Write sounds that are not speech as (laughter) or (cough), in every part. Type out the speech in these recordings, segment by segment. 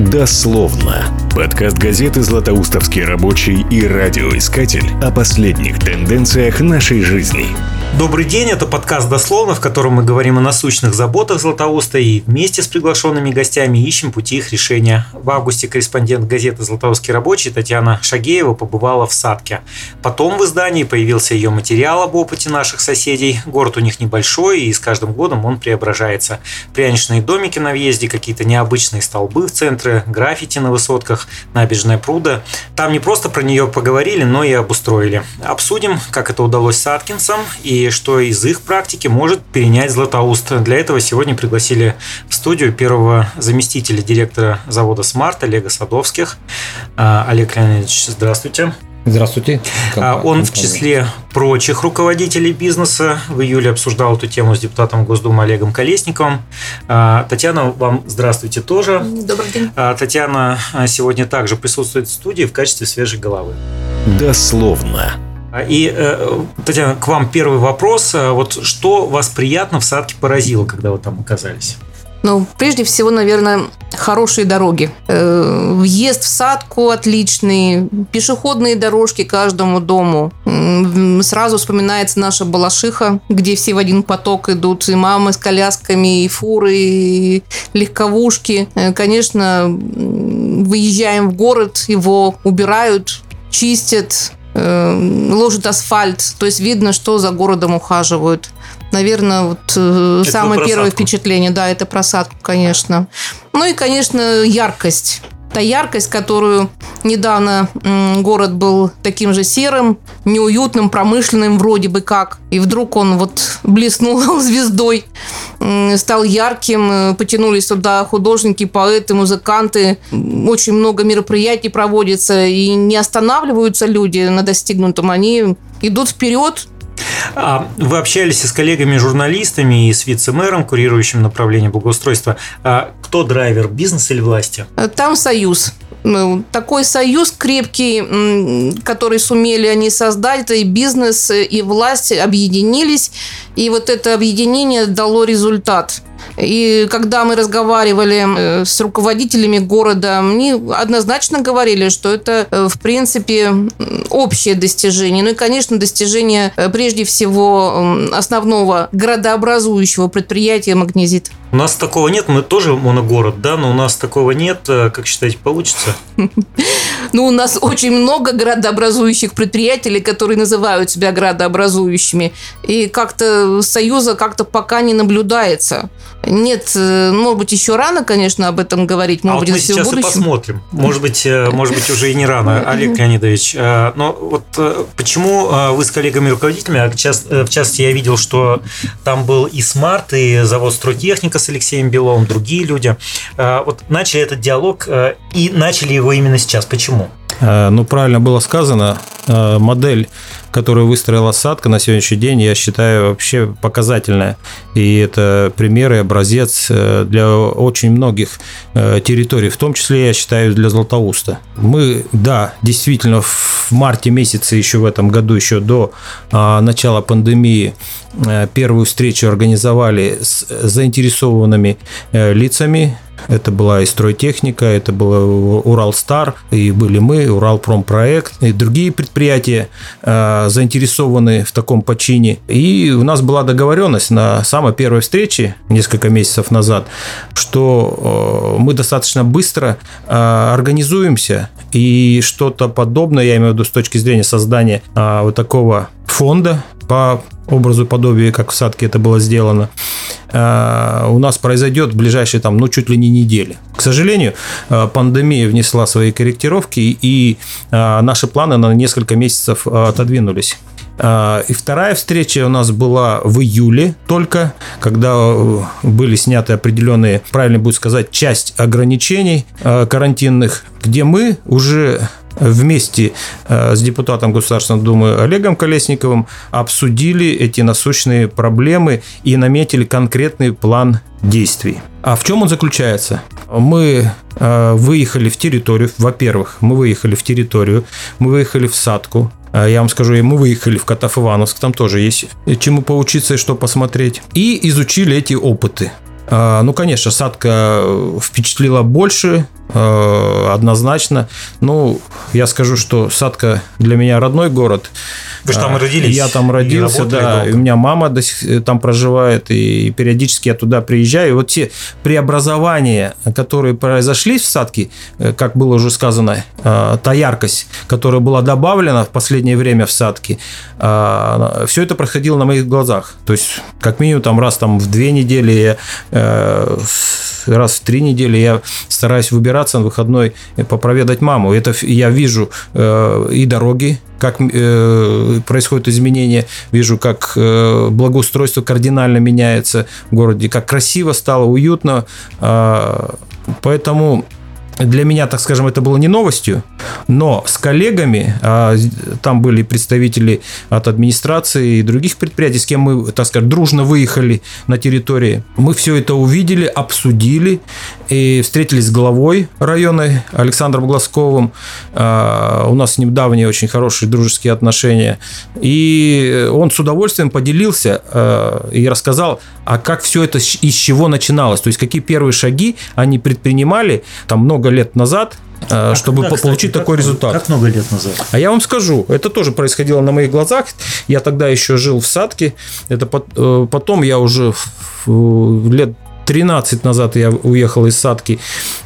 Дословно. Подкаст газеты «Златоустовский рабочий» и радиоискатель о последних тенденциях нашей жизни. Добрый день, это подкаст «Дословно», в котором мы говорим о насущных заботах Златоуста и вместе с приглашенными гостями ищем пути их решения. В августе корреспондент газеты «Златоустский рабочий» Татьяна Шагеева побывала в Садке. Потом в издании появился ее материал об опыте наших соседей. Город у них небольшой, и с каждым годом он преображается. Пряничные домики на въезде, какие-то необычные столбы в центре, граффити на высотках, набережная пруда. Там не просто про нее поговорили, но и обустроили. Обсудим, как это удалось Садкинцам и что из их практики может перенять Златоуст. Для этого сегодня пригласили в студию первого заместителя директора завода «Смарт» Олега Садовских. А, Олег Леонидович, здравствуйте. Здравствуйте. А, он в числе прочих руководителей бизнеса в июле обсуждал эту тему с депутатом Госдумы Олегом Колесниковым. А, Татьяна, вам здравствуйте тоже. Добрый день. Татьяна сегодня также присутствует в студии в качестве свежей головы. Дословно. И, э, Татьяна, к вам первый вопрос. Э, вот что вас приятно в Садке поразило, когда вы там оказались? Ну, прежде всего, наверное, хорошие дороги. Э, въезд в садку отличный, пешеходные дорожки каждому дому. Сразу вспоминается наша Балашиха, где все в один поток идут, и мамы с колясками, и фуры, и легковушки. Конечно, выезжаем в город, его убирают, чистят, Э, ложат асфальт, то есть видно, что за городом ухаживают. Наверное, вот э, это самое первое впечатление, да, это просадку, конечно. Ну и, конечно, яркость та яркость, которую недавно город был таким же серым, неуютным, промышленным вроде бы как. И вдруг он вот блеснул (laughs) звездой, стал ярким, э, потянулись туда художники, поэты, музыканты. Очень много мероприятий проводится, и не останавливаются люди на достигнутом. Они идут вперед, вы общались с коллегами-журналистами и с вице-мэром, курирующим направление благоустройства. А кто драйвер, бизнес или власти? Там союз ну, такой союз крепкий, который сумели они создать, и бизнес, и власть объединились, и вот это объединение дало результат. И когда мы разговаривали э, с руководителями города, они однозначно говорили, что это, э, в принципе, общее достижение. Ну и, конечно, достижение э, прежде всего основного градообразующего предприятия «Магнезит». У нас такого нет, мы тоже моногород, да, но у нас такого нет. Как считаете, получится? (laughs) Ну, у нас очень много градообразующих предприятий, которые называют себя градообразующими. И как-то союза как-то пока не наблюдается. Нет, э, может быть, еще рано, конечно, об этом говорить. Может а быть, вот мы сейчас будущем. и посмотрим. Может быть, э, может быть, уже и не рано, (laughs) Олег Леонидович. Э, но вот почему вы с коллегами-руководителями, а в частности, я видел, что там был и Смарт, и завод Стройтехника с Алексеем Беловым, другие люди. Вот начали этот диалог и начали его именно сейчас. Почему? Ну, правильно было сказано. Модель которую выстроила Садка на сегодняшний день, я считаю вообще показательная. И это пример и образец э, для очень многих э, территорий, в том числе, я считаю, для Златоуста. Мы, да, действительно, в марте месяце еще в этом году, еще до начала пандемии, э, первую встречу организовали с заинтересованными лицами это была и стройтехника, это было Уралстар, и были мы, Уралпромпроект, и другие предприятия э, заинтересованы в таком почине. И у нас была договоренность на самой первой встрече несколько месяцев назад, что э, мы достаточно быстро э, организуемся и что-то подобное, я имею в виду с точки зрения создания э, вот такого фонда по образу подобия, как в Садке это было сделано, э, у нас произойдет в ближайшие там, ну, чуть ли не недели. К сожалению, э, пандемия внесла свои корректировки, и э, наши планы на несколько месяцев отодвинулись. И вторая встреча у нас была в июле только, когда были сняты определенные, правильно будет сказать, часть ограничений карантинных, где мы уже вместе э, с депутатом Государственной Думы Олегом Колесниковым обсудили эти насущные проблемы и наметили конкретный план действий. А в чем он заключается? Мы э, выехали в территорию, во-первых, мы выехали в территорию, мы выехали в Садку, э, я вам скажу, мы выехали в Котов Ивановск, там тоже есть чему поучиться и что посмотреть. И изучили эти опыты. Ну, конечно, Садка впечатлила больше, однозначно. Ну, я скажу, что Садка для меня родной город. Вы же там А, родились Я там и родился, работали да. долго. И у меня мама до сих- э, там проживает, и периодически я туда приезжаю. И вот те преобразования, которые произошли в Садке, э, как было уже сказано, э, та яркость, которая была добавлена в последнее время в Садке, все это происходило на моих глазах. То есть, как минимум, там раз там в две недели, э, раз в три недели я стараюсь выбираться на выходной и попроведать маму. Это я вижу э, и дороги, как э, происходят изменения, вижу, как э, благоустройство кардинально меняется в городе, как красиво стало, уютно. А, Поэтому для меня, так скажем, это было не новостью, но с коллегами, а там были представители от администрации и других предприятий, с кем мы, так скажем, дружно выехали на территории, мы все это увидели, обсудили и встретились с главой района Александром Глазковым. А, У нас с ним давние очень хорошие дружеские отношения. И он с удовольствием поделился а, и рассказал, а как все это, из чего начиналось, то есть какие первые шаги они предпринимали там много лет назад, а, чтобы Когда, по- кстати, получить как такой много- результат. Как много лет назад? А я вам скажу, это тоже происходило на моих глазах. Я тогда еще жил в Садке. Это э, потом я уже лет 13 назад я уехал из Садки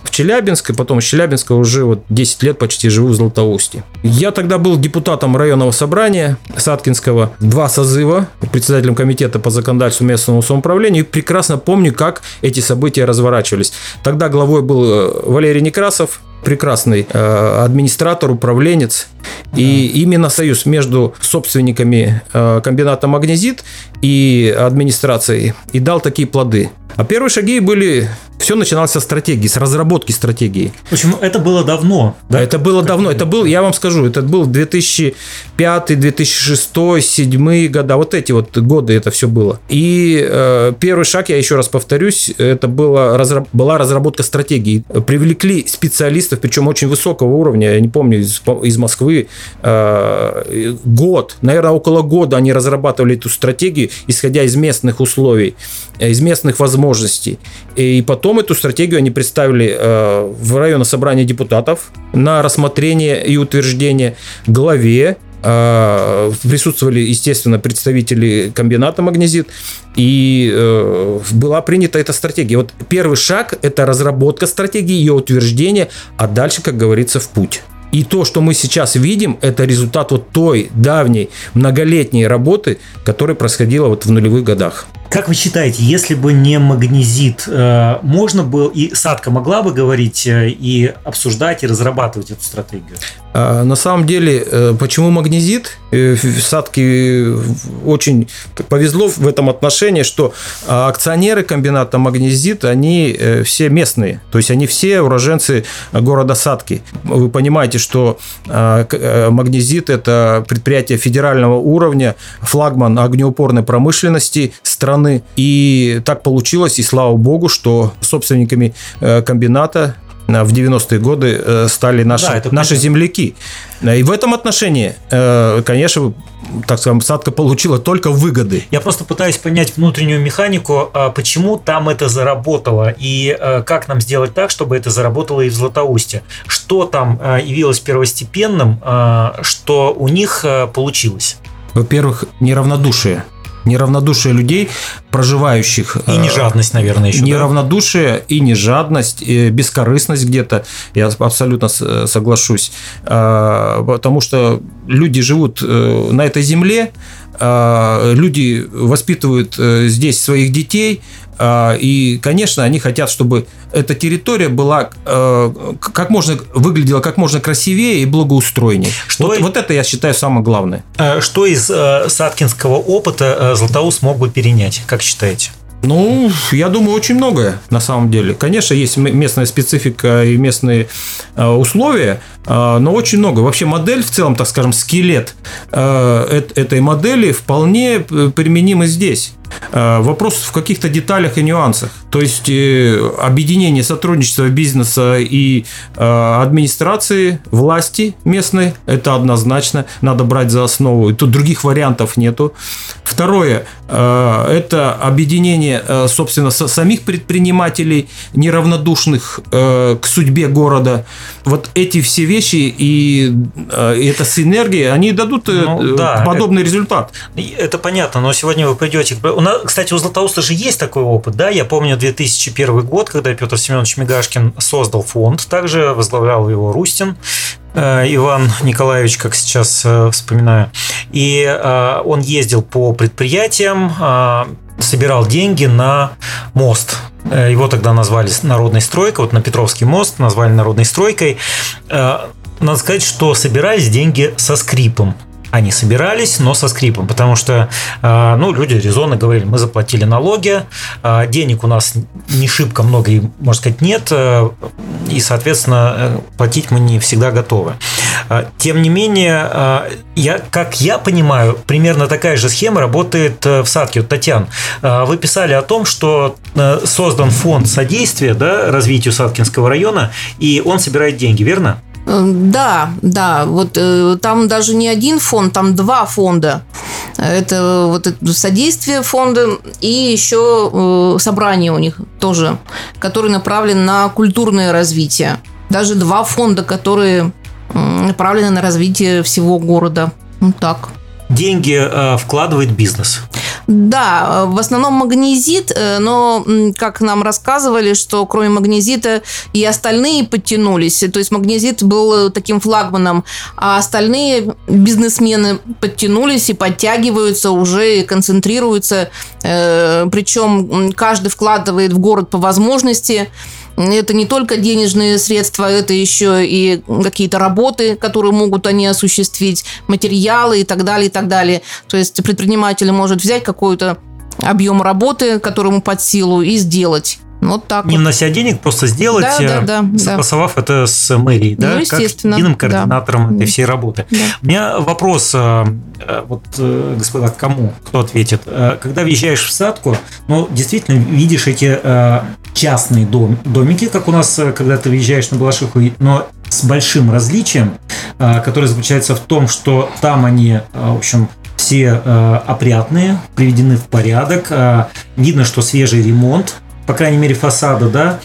в Челябинск, и потом из Челябинска уже вот 10 лет почти живу в Златоусте. Я тогда был депутатом районного собрания Саткинского, два созыва, председателем комитета по законодательству местного самоуправления, и прекрасно помню, как эти события разворачивались. Тогда главой был э, Валерий Некрасов, прекрасный э, администратор, управленец. И именно союз между собственниками э, комбината «Магнезит» и администрацией и дал такие плоды. А первые шаги были... Все начиналось со стратегии, с разработки стратегии. Общем, это было давно. Да, это было давно. Это был, я вам скажу, это был 2005, 2006, 2007 года. Вот эти вот годы это все было. И э, первый шаг, я еще раз повторюсь, это было, разра- была разработка стратегии. Привлекли специалистов, причем очень высокого уровня. Я не помню, из, из Москвы. э, год, наверное, около года они разрабатывали эту стратегию, исходя из местных условий, э, из местных возможностей. И потом эту стратегию они представили э, в районное собрание депутатов на рассмотрение и утверждение главе. Э, Присутствовали, естественно, представители комбината «Магнезит», и э, была принята эта стратегия. Вот первый шаг – это разработка стратегии, ее утверждение, а дальше, как говорится, в путь. И то, что мы сейчас видим, это результат вот той давней многолетней работы, которая происходила вот в нулевых годах. Как вы считаете, если бы не магнезит, э, можно было и Садка могла бы говорить э, и обсуждать и разрабатывать эту стратегию? А, На самом деле, э, почему магнезит? Э, В Садке очень повезло в этом отношении, что а, акционеры комбината магнезит, они э, все местные, то есть они все уроженцы города Садки. Вы понимаете, что а, э, магнезит – это предприятие федерального уровня, флагман огнеупорной промышленности страны. И так получилось, и слава богу, что собственниками э, комбината э, в 90-е годы э, стали наши, Да, наши понятно. земляки. И в этом отношении, э, конечно, так скажем, Садка получила только выгоды. Я просто пытаюсь понять внутреннюю механику, а почему там это заработало и э, как нам сделать так, чтобы это заработало и в Златоусте. Что там э, явилось первостепенным, э, что у них э, получилось? Во-первых, неравнодушие. Неравнодушие людей, проживающих... И не э, жадность, наверное, еще. да? Неравнодушие и не жадность, и бескорыстность где-то, я абсолютно с- соглашусь. А, Потому что люди живут э, на этой земле, люди воспитывают э, здесь своих детей, а, и, конечно, они хотят, чтобы эта территория была э, как можно выглядела как можно красивее и благоустроеннее. Что вот, и- вот это я считаю самое главное. Э, Что из э, саткинского опыта э, Златоуст мог бы перенять, как считаете? Ну, я думаю, очень многое на самом деле. Конечно, есть местная специфика и местные э, условия, э, но очень много. Вообще модель в целом, так скажем, скелет э, эт- этой модели вполне п- применим и здесь. Э, вопрос в каких-то деталях и нюансах. То есть э, объединение сотрудничества бизнеса и э, администрации, власти местной, это однозначно, надо брать за основу. И тут других вариантов нету. Второе, это объединение, собственно, самих предпринимателей, неравнодушных к судьбе города. Вот эти все вещи и эта синергия, они дадут ну, да, подобный это, результат. Это понятно, но сегодня вы придете... У нас, кстати, у Златоуста же есть такой опыт, да? Я помню 2001 год, когда Петр Семенович Мигашкин создал фонд, также возглавлял его Рустин, э, Иван Николаевич, как сейчас э, вспоминаю. И э, он ездил по предприятиям, собирал деньги на мост. Его тогда назвали народной стройкой, вот на Петровский мост назвали народной стройкой. Надо сказать, что собирались деньги со скрипом они собирались, но со скрипом, потому что а, ну, люди резонно говорили, мы заплатили налоги, а, денег у нас не шибко много, и, можно сказать, нет, а, и, соответственно, э, платить мы не всегда готовы. Тем не менее, я, как я понимаю, примерно такая же схема работает э, в Садке. Вот, Татьяна, вы писали о том, что э, создан фонд содействия да, развитию Садкинского района, и он собирает деньги, верно? Да, да, вот э, там даже не один фонд, там два фонда. Это вот это содействие фонда и еще э, собрание у них тоже, который направлен на культурное развитие. Даже два фонда, которые направлены на развитие всего города. Вот так. Деньги э, вкладывает бизнес. Да, в основном магнезит, э, но, как нам рассказывали, что кроме магнезита и остальные подтянулись. То есть магнезит был таким флагманом, а остальные бизнесмены подтянулись и подтягиваются уже, и концентрируются. Э, Причем каждый вкладывает в город по возможности. Это не только денежные средства, это еще и какие-то работы, которые могут они осуществить, материалы и так далее, и так далее. То есть предприниматель может взять какой-то объем работы, которому под силу, и сделать. Вот так Не вот. внося денег, просто сделать, да, да, да, согласовав да. это с мэрией, ну, да, как единым координатором да. этой всей работы. Да. У меня вопрос, э, э, вот, э, господа, кому, кто ответит. Когда въезжаешь в садку, ну, действительно, видишь эти частные дом, домики, как у нас, когда ты въезжаешь на Балашиху, но с большим различием, которое заключается в том, что там они, в общем, все опрятные, приведены в порядок, видно, что свежий ремонт, по крайней мере, фасада, да,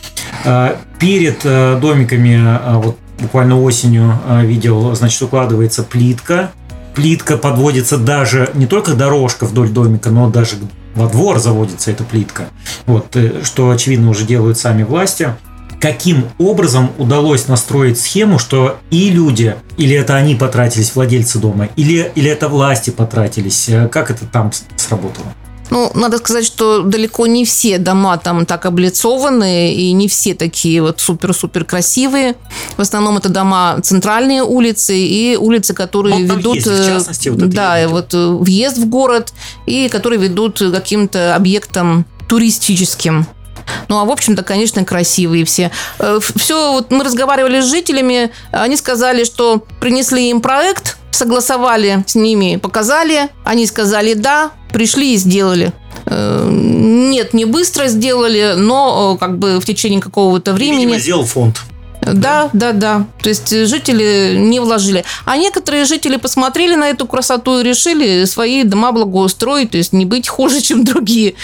а, перед э, домиками, а, вот буквально осенью видел, значит, укладывается плитка, плитка подводится даже не только дорожка вдоль домика, но даже во двор заводится эта плитка. Вот, э, что, очевидно, уже делают сами власти. Каким образом удалось настроить схему, что и люди, или это они потратились, владельцы дома, или, или это власти потратились? Э, как это там сработало? Ну, надо сказать, что далеко не все дома там так облицованы, и не все такие вот супер-супер красивые. В основном это дома центральные улицы и улицы, которые ну, ведут... Есть, в э, частности, вот да, вот э, въезд в город, и которые ведут к каким-то объектам туристическим. Ну, а в общем-то, конечно, красивые все. Э, все, вот мы разговаривали с жителями, они сказали, что принесли им проект, согласовали с ними, показали, они сказали да, пришли и сделали. Э, нет, не быстро сделали, но э, как бы в течение какого-то времени. Видимо, сделал фонд. Да, да, да. То есть жители не вложили. А некоторые жители посмотрели на эту красоту и решили свои дома благоустроить, то есть не быть хуже, (laughs) чем другие.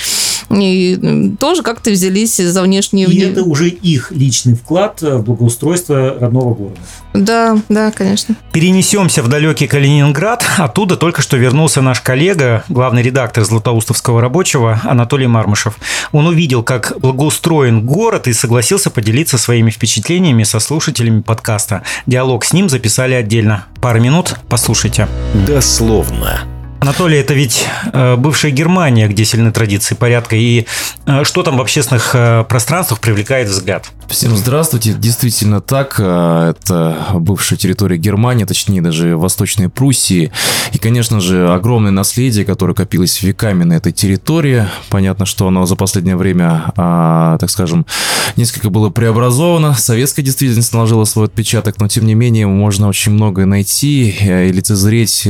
И тоже как-то взялись за внешние... И это уже их личный вклад в благоустройство родного города. Да, да, конечно. Перенесемся в далекий Калининград. Оттуда только что вернулся наш коллега, главный редактор Златоустовского рабочего Анатолий Мармышев. Он увидел, как благоустроен город и согласился поделиться своими впечатлениями со слушателями подкаста. Диалог с ним записали отдельно. Пару минут, послушайте. Дословно. Анатолий, это ведь э, бывшая Германия, где сильны традиции порядка. И э, что там в общественных э, пространствах привлекает взгляд? Всем здравствуйте. Действительно так. Это бывшая территория Германии, точнее даже Восточной Пруссии. И, конечно же, огромное наследие, которое копилось веками на этой территории. Понятно, что оно за последнее время, а, так скажем, несколько было преобразовано. Советская действительность наложила свой отпечаток, но, тем не менее, можно очень многое найти и лицезреть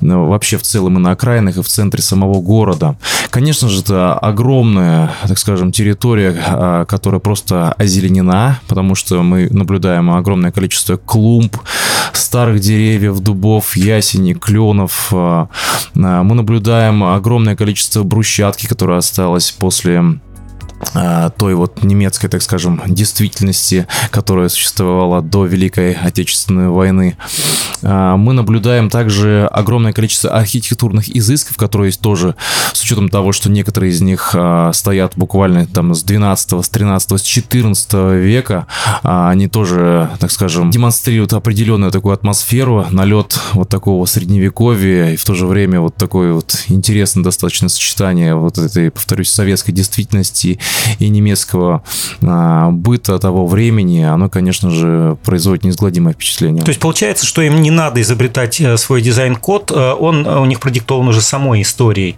вообще в целом и на окраинах, и в центре самого города. Конечно же, это огромная, так скажем, территория, а, которая просто озеленена, потому что мы наблюдаем огромное количество клумб, старых деревьев, дубов, ясеней, кленов. А, мы наблюдаем огромное количество брусчатки, которая осталась после а, той вот немецкой, так скажем, действительности, которая существовала до Великой Отечественной войны. А, мы наблюдаем также огромное количество архитектурных изысков, которые есть тоже, с учетом того, что некоторые из них а, стоят буквально там с 12, с 13, с 14 века, они тоже, так скажем, демонстрируют определенную такую атмосферу, налет вот такого средневековья и в то же время вот такое вот интересное достаточно сочетание вот этой, повторюсь, советской действительности и немецкого а, быта того времени, оно, конечно же, производит неизгладимое впечатление. То есть получается, что им не надо изобретать э, свой дизайн-код, э, он у них продиктован уже самой историей.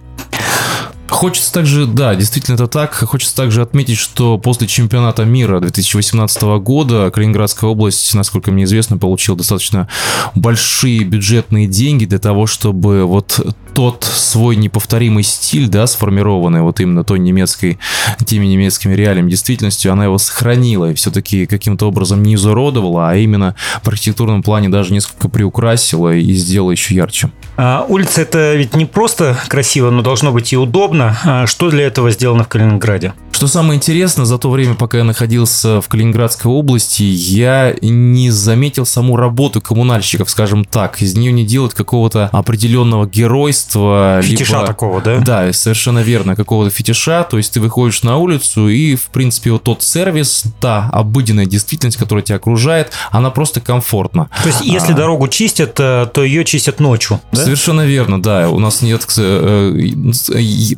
Хочется также, да, действительно это так. Хочется также отметить, что после чемпионата мира 2018 года Калининградская область, насколько мне известно, получила достаточно большие бюджетные деньги для того, чтобы вот тот свой неповторимый стиль, да, сформированный вот именно той немецкой, теми немецкими реалиями, действительностью, она его сохранила и все-таки каким-то образом не изуродовала, а именно в архитектурном плане даже несколько приукрасила и сделала еще ярче. А улица это ведь не просто красиво, но должно быть и удобно. А что для этого сделано в Калининграде? Что самое интересное, за то время, пока я находился в Калининградской области, я не заметил саму работу коммунальщиков, скажем так. Из нее не делают какого-то определенного геройства. Фетиша либо... такого, да? Да, совершенно верно, какого-то фетиша. То есть ты выходишь на улицу и, в принципе, вот тот сервис, та обыденная действительность, которая тебя окружает, она просто комфортна. То есть если а... дорогу чистят, э, то ее чистят ночью, да? Совершенно верно, да. У нас нет, э,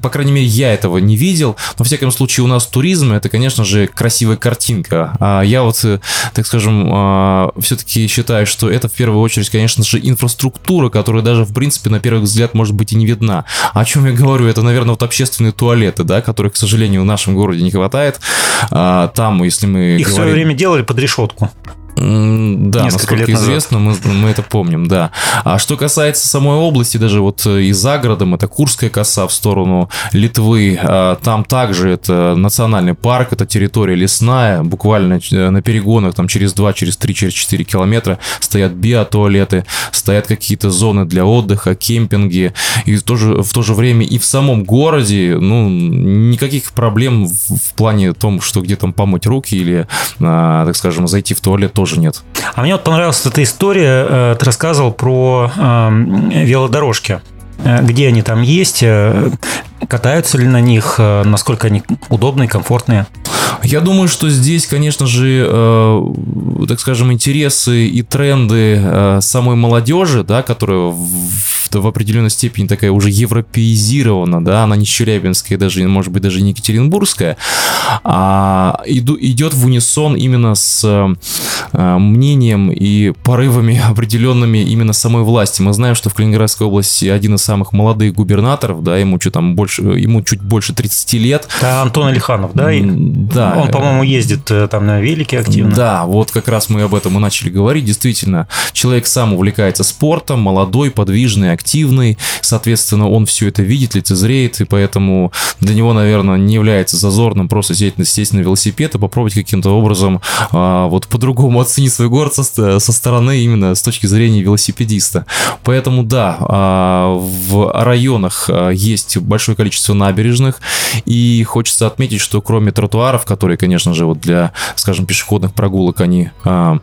по крайней мере, я этого не видел. Но, во всяком случае, у нас туризм это, конечно же, красивая картинка. А я вот, э, так скажем, а, все-таки считаю, что это в первую очередь, конечно же, инфраструктура, которая даже, в принципе, на первый взгляд может быть и не видна. О чем я говорю? Это, наверное, вот общественные туалеты, да, которых, к сожалению, в нашем городе не хватает. А, там, если мы Их говорим... в свое время делали под решетку. Да, Несколько насколько известно, мы, мы это помним, да. А что касается самой области, даже вот э, и за городом, это Курская коса в сторону Литвы, а, там также это национальный парк, это территория лесная, буквально э, на перегонах там через 2, через 3, через 4 километра стоят биотуалеты, стоят какие-то зоны для отдыха, кемпинги, и в то же, в то же время и в самом городе, ну, никаких проблем в, в плане том, что где там помыть руки или, а, так скажем, зайти в туалет тоже тоже нет. А мне вот понравилась эта история. Э, ты рассказывал про э, велодорожки. Э, где они там есть? Э, катаются ли на них? Насколько они удобные, комфортные? Я думаю, что здесь, конечно же, э, так скажем, интересы и тренды э, самой молодежи, да, которая в, в определенной степени такая уже европеизирована, да, она не челябинская, даже, может быть, даже не екатеринбургская, а иду, идет в унисон именно с э, мнением и порывами (laughs) определенными именно самой власти. Мы знаем, что в Калининградской области один из самых молодых губернаторов, да, ему что там больше, ему чуть больше 30 лет. Да, Антон Алиханов, да? Да, он, по-моему, ездит э, там на велике активно. Да, вот как раз мы об этом и начали говорить. Действительно, человек сам увлекается спортом, молодой, подвижный, активный. Соответственно, он все это видит, лицезреет, и поэтому для него, наверное, не является зазорным просто сесть, сесть на велосипед и попробовать каким-то образом а, вот по-другому оценить свой город со, со стороны именно с точки зрения велосипедиста. Поэтому да, а, в районах а, есть большое количество набережных, и хочется отметить, что кроме тротуаров, которые конечно же, вот для, скажем, пешеходных прогулок они а,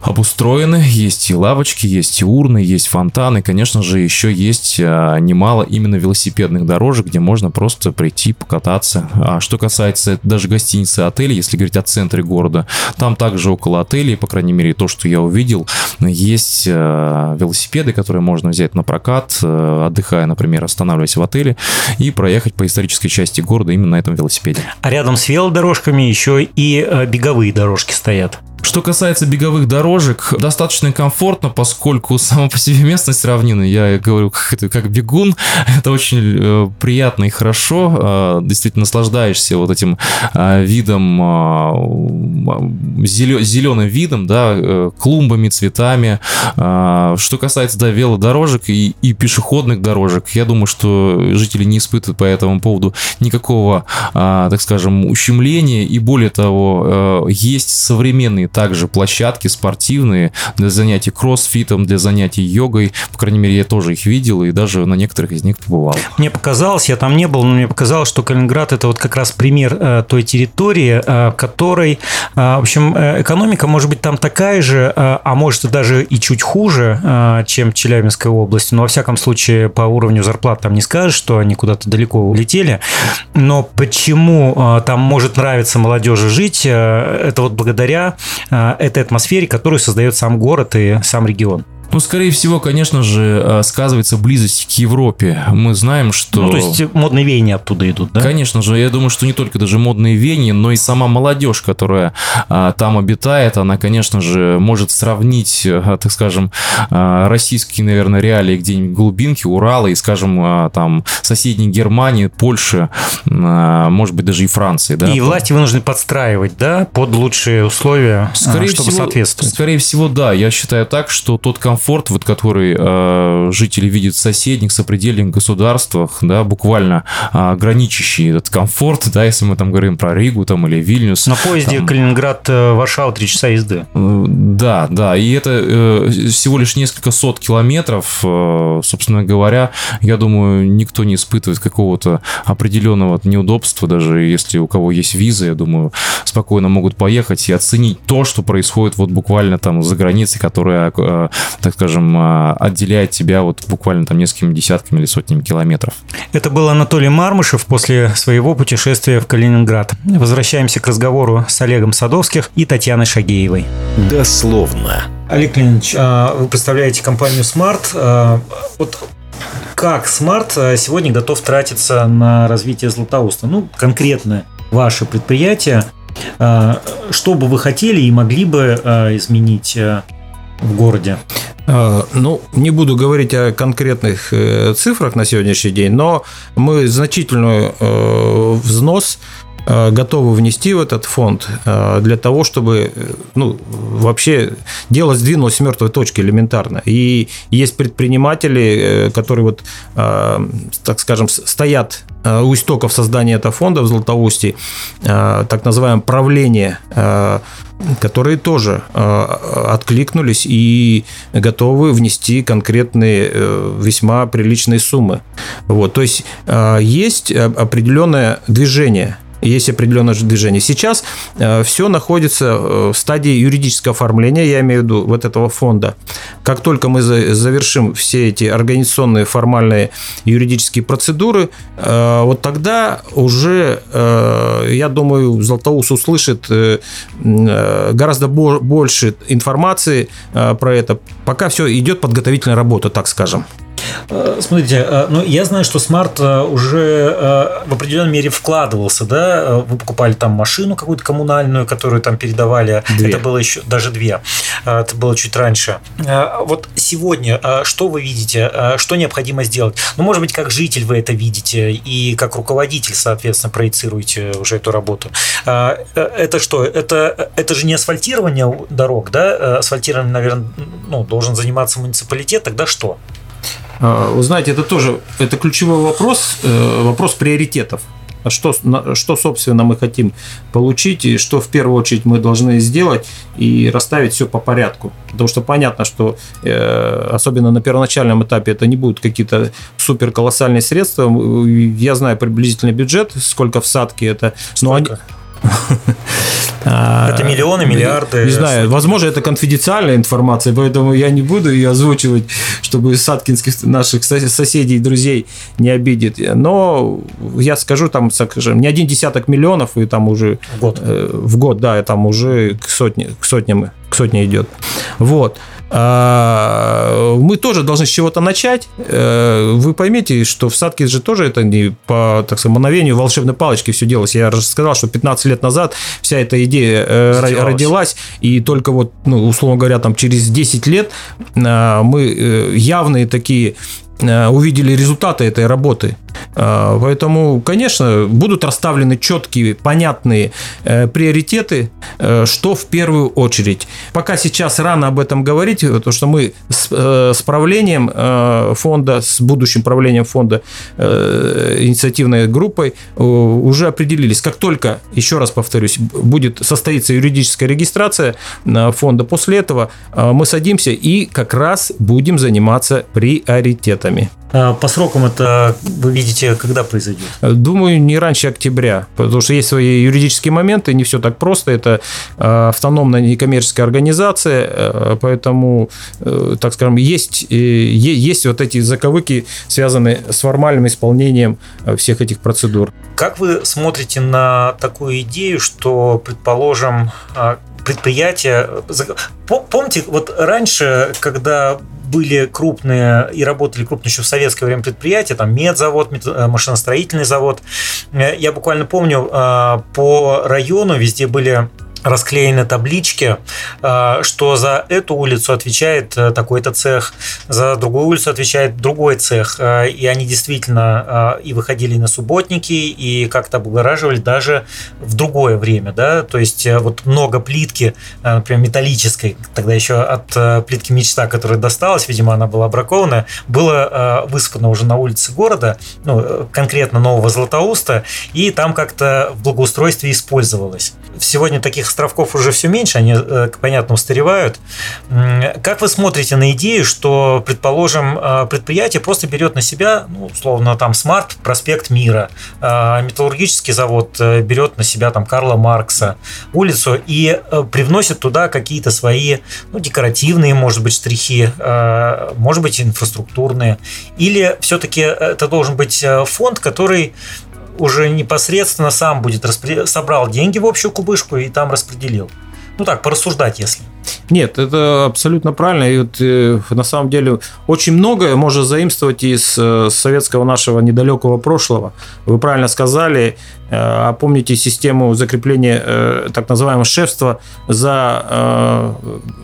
обустроены. Есть и лавочки, есть и урны, есть фонтаны. Конечно же, еще есть а, немало именно велосипедных дорожек, где можно просто прийти покататься. А что касается даже гостиницы, отелей, если говорить о центре города, там также около отелей, по крайней мере, то, что я увидел, есть а, велосипеды, которые можно взять на прокат, а, отдыхая, например, останавливаясь в отеле и проехать по исторической части города именно на этом велосипеде. А рядом с велодорожками еще и э, беговые дорожки стоят. Что касается беговых дорожек, достаточно комфортно, поскольку сама по себе местность равнины, я говорю, как, это, как бегун, (laughs) это очень э, приятно и хорошо, э, действительно наслаждаешься вот этим э, видом, э, зеленым видом, да, э, клумбами, цветами. Э, что касается, да, велодорожек и, и пешеходных дорожек, я думаю, что жители не испытывают по этому поводу никакого, э, так скажем, ущемления, и более того, э, есть современные также площадки спортивные для занятий кроссфитом, для занятий йогой. По крайней мере, я тоже их видел и даже на некоторых из них побывал. Мне показалось, я там не был, но мне показалось, что Калининград это вот как раз пример э, той территории, э, которой, э, в общем, экономика может быть там такая же, а может даже и чуть хуже, э, чем Челябинская область. Но во всяком случае по уровню зарплат там не скажешь, что они куда-то далеко улетели. Но почему там может нравиться молодежи жить, это вот благодаря этой атмосфере, которую создает сам город и сам регион. Ну, скорее всего, конечно же, э, сказывается близость к Европе. Мы знаем, что... Ну, то есть модные веяния оттуда идут, да? Конечно же, я думаю, что не только даже модные веяния, но и сама молодежь, которая а, там обитает, она, конечно же, может сравнить, а, так скажем, а, российские, наверное, реалии где-нибудь глубинки, Урала и, скажем, а, там соседней Германии, Польши, а, может быть, даже и Франции. Да? И власти вынуждены подстраивать, да, под лучшие условия, скорее чтобы всего, соответствовать. Скорее всего, да. Я считаю так, что тот комфорт, комфорт, вот, который э, жители видят в соседних, сопредельных государствах, да, буквально э, граничащий этот комфорт, да, если мы там говорим про Ригу там, или Вильнюс. На поезде Калининград-Варшава 3 часа езды. Э, да, да, и это э, всего лишь несколько сот километров, э, собственно говоря, я думаю, никто не испытывает какого-то определенного неудобства, даже если у кого есть виза, я думаю, спокойно могут поехать и оценить то, что происходит вот буквально там за границей, которая, э, так скажем, а, отделяет тебя вот буквально там несколькими десятками или сотнями километров. Это был Анатолий Мармышев после своего путешествия в Калининград. Возвращаемся к разговору с Олегом Садовских и Татьяной Шагеевой. Дословно. Олег Леонидович, а, вы представляете компанию Smart. А, вот как Smart сегодня готов тратиться на развитие Златоуста? Ну, конкретно ваше предприятие. Что бы вы хотели и могли бы изменить в городе? А, ну, не буду говорить о конкретных э, цифрах на сегодняшний день, но мы значительный э, взнос э, готовы внести в этот фонд для того, чтобы ну, вообще дело сдвинулось с мертвой точки элементарно. И есть предприниматели, которые вот, так скажем, стоят у истоков создания этого фонда в Златоусте, так называемое правление которые тоже э, откликнулись и готовы внести конкретные э, весьма приличные суммы. Вот, то есть э, есть определенное движение есть определенное движение. Сейчас э, все находится э, в стадии юридического оформления, я имею в виду вот этого фонда. Как только мы завершим все эти организационные, формальные юридические процедуры, э, вот тогда уже, я думаю, Златоус услышит гораздо больше информации про это. Пока все идет подготовительная работа, так скажем. Э, смотрите, э, ну я знаю, что Smart э, уже в определенной мере вкладывался, да, вы покупали там машину какую-то коммунальную, которую там передавали, две. это было еще даже две, это было чуть раньше. Вот сегодня что вы видите, что необходимо сделать? Ну, может быть, как житель вы это видите и как руководитель, соответственно, проецируете уже эту работу. Это что? Это, это же не асфальтирование дорог, да? Асфальтированием, наверное, ну, должен заниматься муниципалитет, тогда что? А, вы знаете, это тоже это ключевой вопрос, э, вопрос приоритетов. А что, что, собственно, мы хотим получить и что в первую очередь мы должны сделать и расставить все по порядку. Потому что понятно, что э, особенно на первоначальном этапе это не будут какие-то супер колоссальные средства. Я знаю приблизительный бюджет, сколько в садке это. Но они, (laughs) это миллионы, миллиарды. Не знаю, возможно, это конфиденциальная информация, поэтому я не буду ее озвучивать, чтобы садкинских наших соседей и друзей не обидеть. Но я скажу, там, скажем, не один десяток миллионов, и там уже... В год. Э, в год, да, и там уже к, сотне, к сотням к сотне идет. Вот. А, мы тоже должны с чего-то начать. Э, вы поймите, что в садке же тоже это не по, так сказать, мановению волшебной палочки все делалось. Я же сказал, что 15 лет назад вся эта идея э, Сделалось. родилась, и только вот, ну, условно говоря, там через 10 лет а, мы э, явные такие увидели результаты этой работы. А, поэтому, конечно, будут расставлены четкие, понятные э, приоритеты, э, что в первую очередь. Пока сейчас рано об этом говорить, потому что мы с, э, с правлением фонда, с будущим правлением фонда, инициативной группой уже определились. Как только, еще раз повторюсь, будет состоится юридическая регистрация фонда, после этого мы садимся и как раз будем заниматься приоритетами. А, по срокам это вы видите, когда произойдет? Думаю, не раньше октября, потому что есть свои юридические моменты, не все так просто. Это а, автономная некоммерческая организация, а, поэтому, э, так скажем, есть, э, есть вот эти заковыки, связанные с формальным исполнением всех этих процедур. Как вы смотрите на такую идею, что, предположим, предприятие... Помните, вот раньше, когда были крупные и работали крупные еще в советское время предприятия, там медзавод, э, машиностроительный завод. Э, я буквально помню, э, по району везде были расклеены таблички, э, что за эту улицу отвечает э, такой-то цех, за другую улицу отвечает другой цех. Э, и они действительно и выходили на субботники, и как-то облагораживали даже в другое время. Да? То есть вот много плитки, например, металлической, тогда еще от плитки мечта, которая досталась, видимо, она была бракованная, было высыпано уже на улице города, ну, конкретно Нового Златоуста, и там как-то в благоустройстве использовалось. Сегодня таких островков уже все меньше, они, э, понятно, устаревают. Как вы смотрите на идею, что, предположим, э, предприятие просто берет на себя, ну, условно, там, Смарт, проспект Мира, э, металлургический завод берет на себя там Карла Маркса, улицу и привносит туда какие-то свои, ну, декоративные, может быть, штрихи, может быть, инфраструктурные. Или все-таки это должен быть фонд, который уже непосредственно сам будет распределять, собрал деньги в общую кубышку и там распределил. Ну так, порассуждать, если. Нет, это абсолютно правильно. И вот, э, на самом деле очень многое можно заимствовать из э, советского нашего недалекого прошлого. Вы правильно сказали, э, помните систему закрепления э, так называемого шефства за э,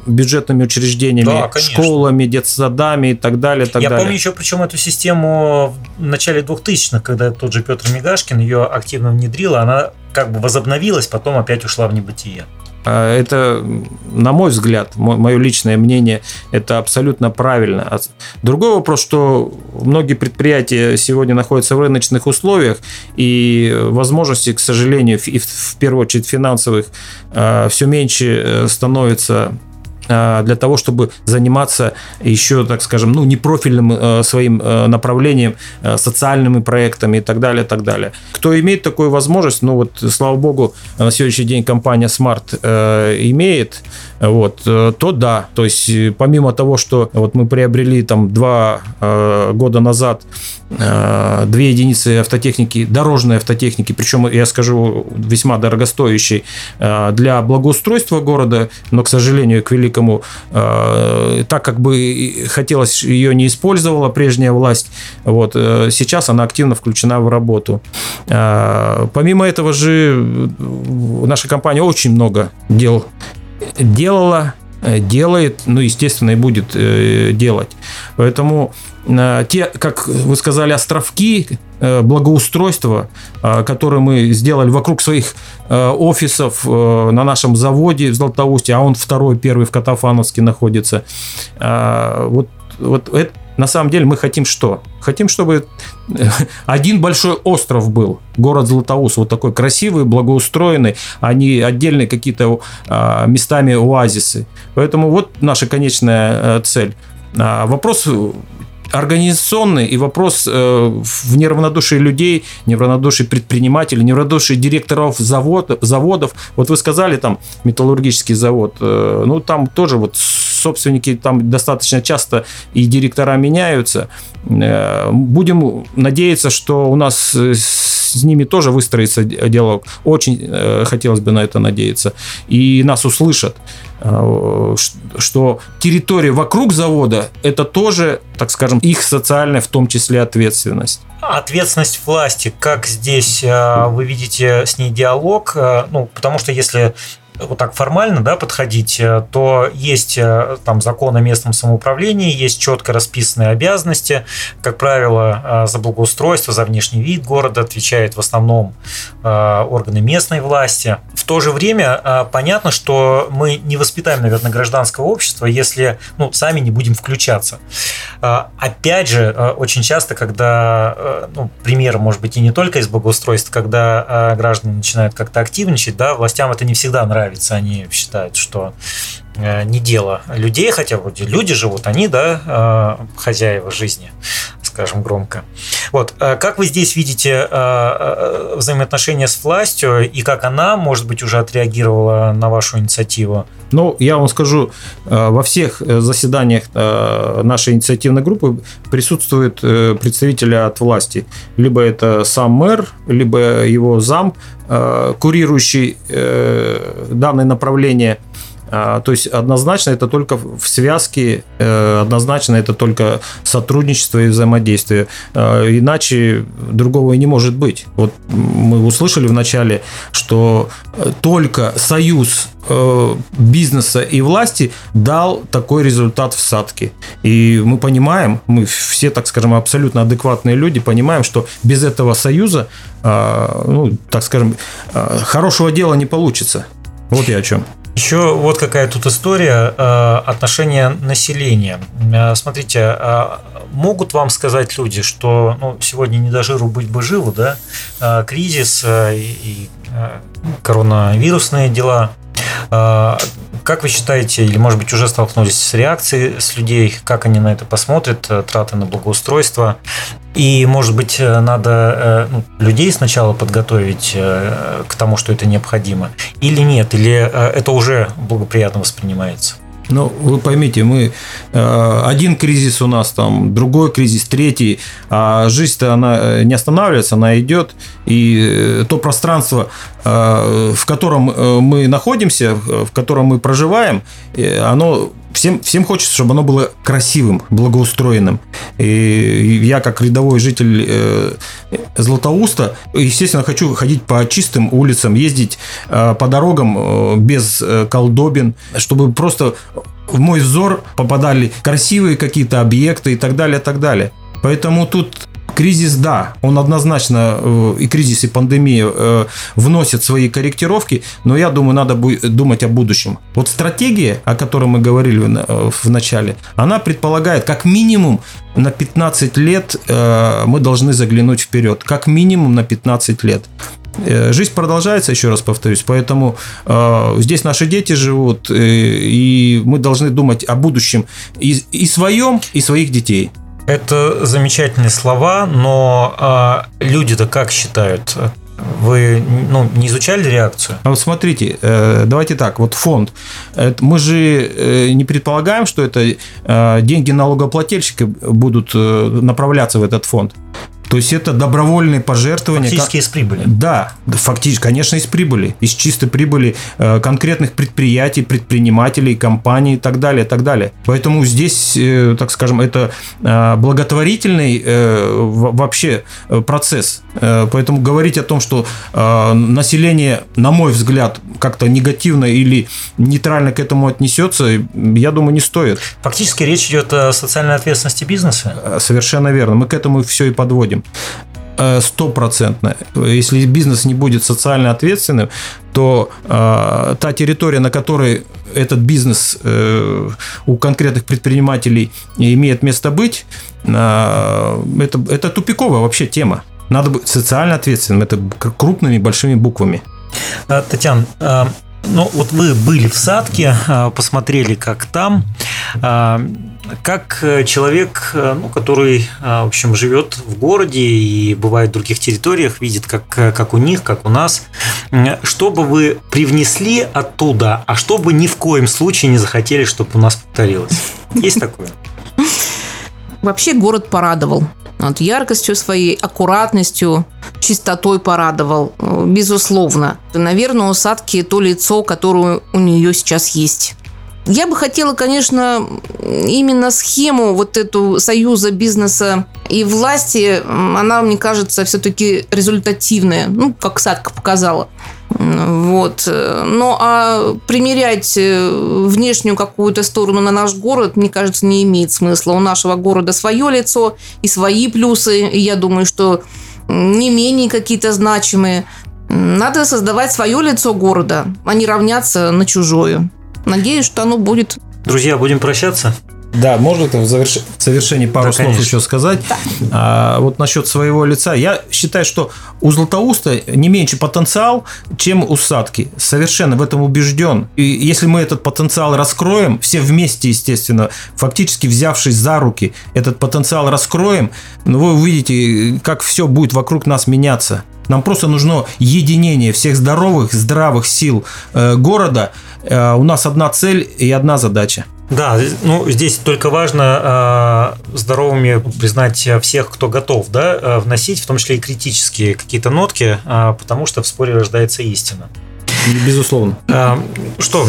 бюджетными учреждениями, да, школами, детсадами и так далее. Так Я далее. помню еще, причем эту систему в начале 2000-х, когда тот же Петр Мигашкин ее активно внедрил, она как бы возобновилась, потом опять ушла в небытие. А, это, на мой взгляд, мое личное мнение, это абсолютно правильно. А другой вопрос, что многие предприятия сегодня находятся в рыночных условиях, и возможности, к сожалению, и в первую очередь финансовых, а, все меньше э, становится для того, чтобы заниматься еще, так скажем, ну, непрофильным э, своим э, направлением, э, социальными проектами и так далее, так далее. Кто имеет такую возможность, ну вот, слава богу, на сегодняшний день компания Smart имеет, вот, то да. То есть, помимо того, что вот мы приобрели там два года назад две единицы автотехники, дорожной автотехники, причем, я скажу, весьма дорогостоящей для благоустройства города, но, к сожалению, к великому э, так как бы хотелось ее не использовала прежняя власть, вот, э, сейчас она активно включена в работу. Э, помимо этого же наша компания очень много дел делала, делает, ну, естественно, и будет делать. Поэтому те, как вы сказали, островки благоустройства, которые мы сделали вокруг своих Э, офисов э, на нашем заводе в Златоусте, а он второй, первый в Катафановске находится. Вот, вот это, на самом деле мы хотим что? Хотим, чтобы один большой остров был, город Златоуст, вот такой красивый, благоустроенный, а не отдельные какие-то а, местами оазисы. Поэтому вот наша конечная э, цель. А, вопрос организационный и вопрос э, в неравнодушии людей, неравнодушии предпринимателей, неравнодушии директоров завод, заводов. Вот вы сказали там металлургический завод, э, ну там тоже вот собственники там достаточно часто и директора меняются. Э, будем надеяться, что у нас с ними тоже выстроится диалог. Очень хотелось бы на это надеяться. И нас услышат, что территория вокруг завода – это тоже, так скажем, их социальная, в том числе, ответственность. Ответственность власти, как здесь вы видите с ней диалог? Ну, потому что если вот так формально да, подходить, э, то есть э, там закон о местном самоуправлении, есть четко расписанные обязанности. Как правило, э, за благоустройство, за внешний вид города отвечают в основном органы местной власти. В то же время понятно, что мы не воспитаем, наверное, гражданское общество, если ну, сами не будем включаться. Опять же, очень часто, когда, ну, пример, может быть, и не только из благоустройства, когда граждане начинают как-то активничать, да, властям это не всегда нравится нравится, они считают, что э, не дело людей, хотя вроде люди живут, они, да, э, хозяева жизни, скажем громко. Вот, э, как вы здесь видите взаимоотношения с властью и как она, может быть, уже отреагировала на вашу инициативу? Ну, я вам скажу, во всех заседаниях нашей инициативной группы присутствуют представители от власти. Либо это сам мэр, либо его зам, курирующий данное направление – то есть однозначно это только в связке, э, однозначно это только сотрудничество и взаимодействие. А, иначе другого и не может быть. Вот мы услышали вначале, что э, только союз э, бизнеса и власти дал такой результат в садке. И мы понимаем, мы все, так скажем, абсолютно адекватные люди, понимаем, что без этого союза, а, ну, так скажем, хорошего дела не получится. Вот я о чем. Еще вот какая тут история э, отношения населения. Э, смотрите, э, могут вам сказать люди, что ну, сегодня не дожиру быть бы живу, да? Кризис и коронавирусные дела. Как вы считаете, или может быть уже столкнулись с реакцией с людей, как они на это посмотрят, траты на благоустройство? И, может быть, э, надо э, ну, людей сначала подготовить э, к тому, что это необходимо, или нет, или это уже благоприятно воспринимается? Ну, вы поймите, мы один кризис у нас там, другой кризис, третий, а жизнь-то она не останавливается, она идет, и то пространство, в котором мы находимся, в котором мы проживаем, оно всем, всем хочется, чтобы оно было красивым, благоустроенным. И я, как рядовой житель э, Златоуста, естественно, хочу ходить по чистым улицам, ездить э, по дорогам э, без э, колдобин, чтобы просто в мой взор попадали красивые какие-то объекты и так далее, так далее. Поэтому тут Кризис, да, он однозначно, э, и кризис, и пандемия э, вносят свои корректировки, но я думаю, надо думать о будущем. Вот стратегия, о которой мы говорили в э, начале, она предполагает как минимум на 15 лет мы должны заглянуть вперед. Как минимум на 15 лет. Жизнь продолжается, еще раз повторюсь, поэтому э, здесь наши дети живут, э, и мы должны думать о будущем и, и своем, и своих детей. Это замечательные слова, но а, люди-то как считают? Вы ну, не изучали реакцию? Вот смотрите, э, давайте так, вот фонд. Мы же э, не предполагаем, что это э, деньги налогоплательщика будут направляться в этот фонд. То есть это добровольные пожертвования. Фактически из прибыли. Да, фактически, конечно, из прибыли. Из чистой прибыли э, конкретных предприятий, предпринимателей, компаний и так далее, и так далее. Поэтому здесь, э, так скажем, это э, благотворительный вообще процесс. Поэтому говорить о том, что население, на мой взгляд, как-то негативно или нейтрально к этому отнесется, я думаю, не стоит. Фактически речь идет о социальной ответственности бизнеса. Совершенно верно. Мы к этому все и подводим стопроцентно. Если бизнес не будет социально ответственным, то э, та территория, на которой этот бизнес э, у конкретных предпринимателей имеет место быть, э, это, это тупиковая вообще тема. Надо быть социально ответственным, это крупными большими буквами. Татьяна, ну вот вы были в садке, посмотрели, как там. Как э, человек, э, ну, который, в общем, живет в городе и бывает в других территориях, видит, как, как у них, как у нас, что бы вы привнесли оттуда, а что бы ни в коем случае не захотели, чтобы у нас повторилось? Есть такое? Вообще город порадовал. Вот, яркостью своей, аккуратностью, чистотой порадовал, безусловно. Наверное, у Садки то лицо, которое у нее сейчас есть. Я бы хотела, конечно, именно схему вот эту союза бизнеса и власти, она, мне кажется, все-таки результативная, ну, как Садка показала. Вот. Ну, а примерять э, внешнюю какую-то сторону на наш город, мне кажется, не имеет смысла. У нашего города свое лицо и свои плюсы. И я думаю, что не менее какие-то значимые. Надо создавать свое лицо города, а не равняться на чужое. Надеюсь, что оно будет. Друзья, будем прощаться. Да, можно в, заверш... в завершении пару да, слов конечно. еще сказать. Да. А, вот насчет своего лица. Я считаю, что у Златоуста не меньше потенциал, чем у Садки. Совершенно в этом убежден. И если мы этот потенциал раскроем, все вместе, естественно, фактически взявшись за руки, этот потенциал раскроем, ну, вы увидите, как все будет вокруг нас меняться. Нам просто нужно единение всех здоровых, здравых сил э, города. Э, у нас одна цель и одна задача. Да, ну здесь только важно э, здоровыми признать всех, кто готов, да, э, вносить, в том числе и критические какие-то нотки, э, потому что в споре рождается истина. Безусловно. Э, что,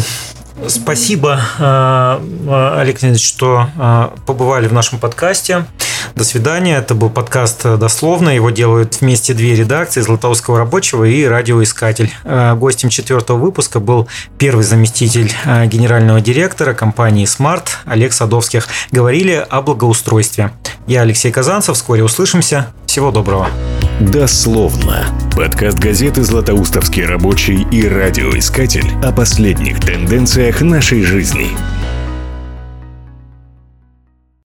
спасибо, э, Олег Леонидович, что э, побывали в нашем подкасте. До свидания. Это был подкаст «Дословно». Его делают вместе две редакции «Златоустского рабочего» и «Радиоискатель». Э, гостем четвертого выпуска был первый заместитель э, генерального директора компании Smart Олег Садовских. Говорили о благоустройстве. Я Алексей Казанцев. Вскоре услышимся. Всего доброго. Дословно. Подкаст газеты «Златоустовский рабочий» и «Радиоискатель» о последних тенденциях нашей жизни.